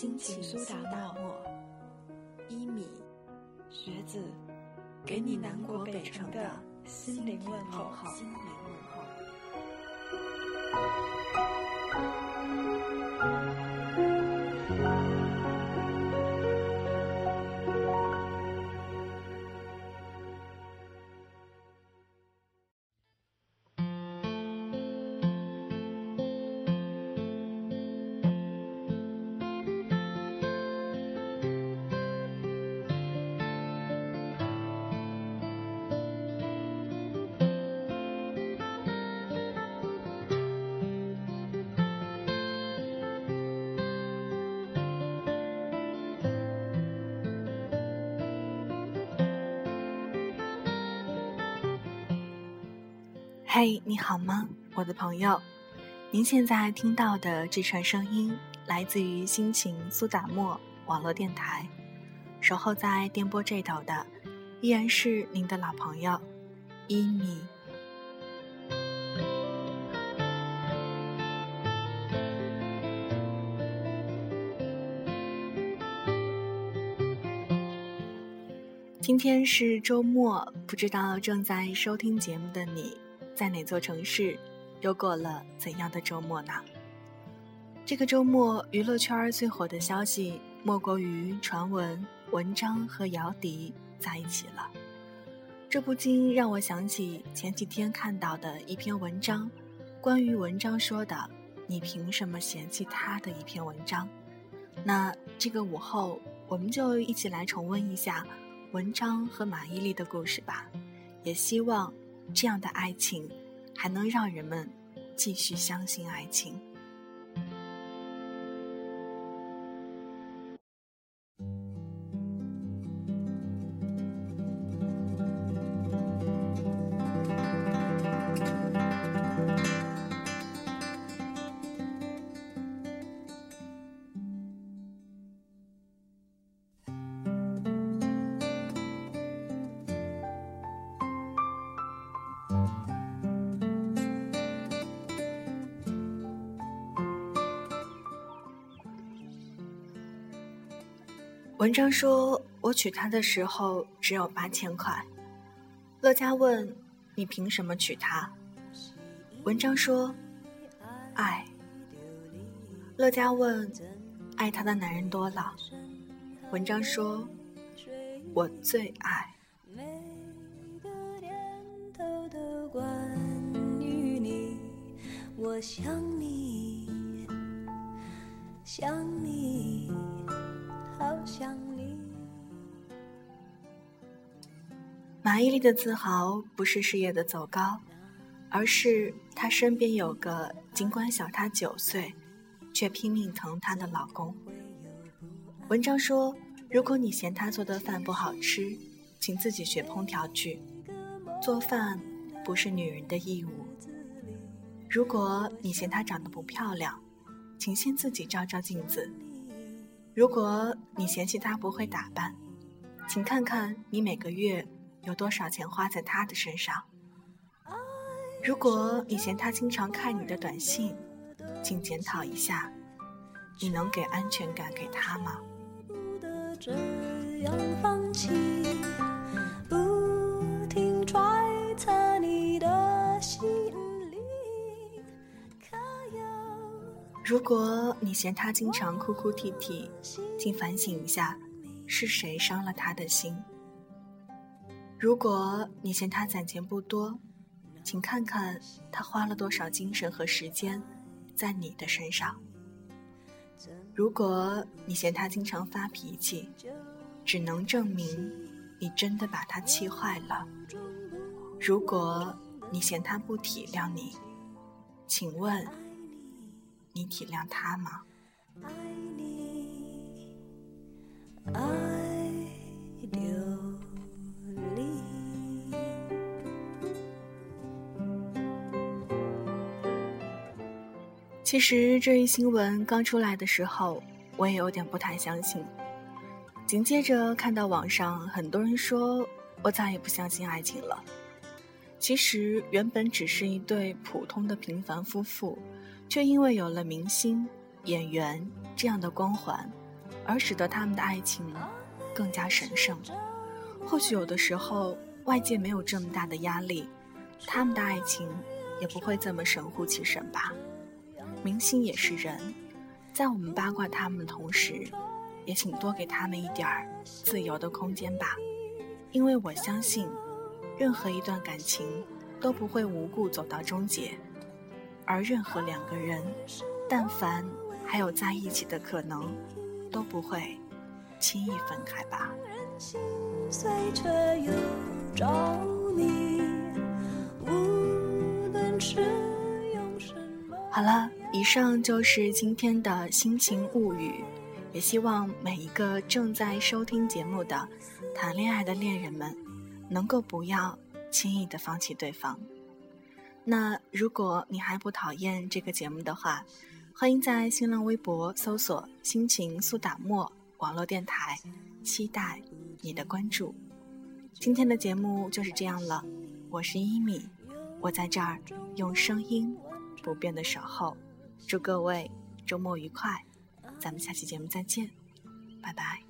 心情苏打沫，一米，学子，给你南国北城的心灵问候。嘿，你好吗，我的朋友？您现在听到的这串声音来自于心情苏打沫网络电台，守候在电波这头的依然是您的老朋友一米。今天是周末，不知道正在收听节目的你。在哪座城市，又过了怎样的周末呢？这个周末，娱乐圈最火的消息莫过于传闻文章和姚笛在一起了。这不禁让我想起前几天看到的一篇文章，关于文章说的“你凭什么嫌弃他”的一篇文章。那这个午后，我们就一起来重温一下文章和马伊琍的故事吧。也希望。这样的爱情，还能让人们继续相信爱情。文章说：“我娶她的时候只有八千块。”乐嘉问：“你凭什么娶她？”文章说：“爱。”乐嘉问：“爱她的男人多了？”文章说：“我最爱。”我想你，想你。想你。马伊琍的自豪不是事业的走高，而是她身边有个尽管小她九岁，却拼命疼她的老公。文章说：“如果你嫌她做的饭不好吃，请自己学烹调去。做饭不是女人的义务。如果你嫌她长得不漂亮，请先自己照照镜子。”如果你嫌弃他不会打扮，请看看你每个月有多少钱花在他的身上。如果你嫌他经常看你的短信，请检讨一下，你能给安全感给他吗？不得这样放弃。不如果你嫌他经常哭哭啼啼，请反省一下，是谁伤了他的心？如果你嫌他攒钱不多，请看看他花了多少精神和时间在你的身上。如果你嫌他经常发脾气，只能证明你真的把他气坏了。如果你嫌他不体谅你，请问。你体谅他吗？爱你，爱其实这一新闻刚出来的时候，我也有点不太相信。紧接着看到网上很多人说，我再也不相信爱情了。其实原本只是一对普通的平凡夫妇，却因为有了明星、演员这样的光环，而使得他们的爱情更加神圣。或许有的时候外界没有这么大的压力，他们的爱情也不会这么神乎其神吧。明星也是人，在我们八卦他们的同时，也请多给他们一点儿自由的空间吧。因为我相信，任何一段感情都不会无故走到终结，而任何两个人，但凡还有在一起的可能，都不会轻易分开吧。好了。以上就是今天的心情物语，也希望每一个正在收听节目的谈恋爱的恋人们，能够不要轻易的放弃对方。那如果你还不讨厌这个节目的话，欢迎在新浪微博搜索“心情苏打沫网络电台”，期待你的关注。今天的节目就是这样了，我是一米，我在这儿用声音不变的守候。祝各位周末愉快，咱们下期节目再见，拜拜。